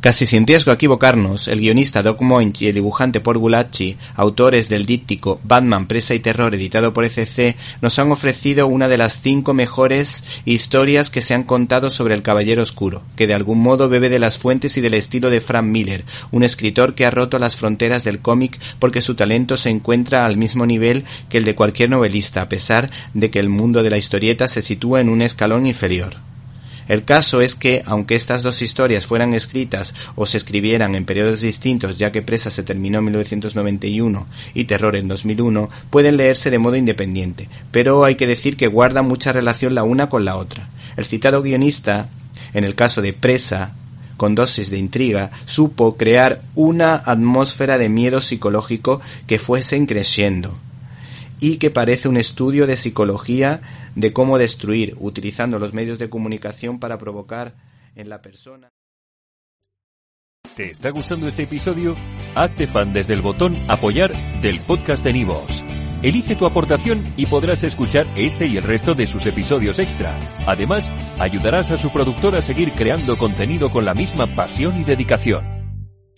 Casi sin riesgo a equivocarnos, el guionista Doc Moench y el dibujante Paul Gulacci, autores del díptico Batman, Presa y Terror editado por ECC, nos han ofrecido una de las cinco mejores historias que se han contado sobre el Caballero Oscuro, que de algún modo bebe de las fuentes y del estilo de Frank Miller, un escritor que ha roto las fronteras del cómic porque su talento se encuentra al mismo nivel que el de cualquier novelista, a pesar de que el mundo de la historieta se sitúa en un escalón inferior. El caso es que, aunque estas dos historias fueran escritas o se escribieran en periodos distintos, ya que Presa se terminó en 1991 y Terror en 2001, pueden leerse de modo independiente, pero hay que decir que guardan mucha relación la una con la otra. El citado guionista, en el caso de Presa, con dosis de intriga, supo crear una atmósfera de miedo psicológico que fuese creciendo y que parece un estudio de psicología de cómo destruir, utilizando los medios de comunicación para provocar en la persona. ¿Te está gustando este episodio? Hazte fan desde el botón Apoyar del podcast de Nivos. Elige tu aportación y podrás escuchar este y el resto de sus episodios extra. Además, ayudarás a su productor a seguir creando contenido con la misma pasión y dedicación.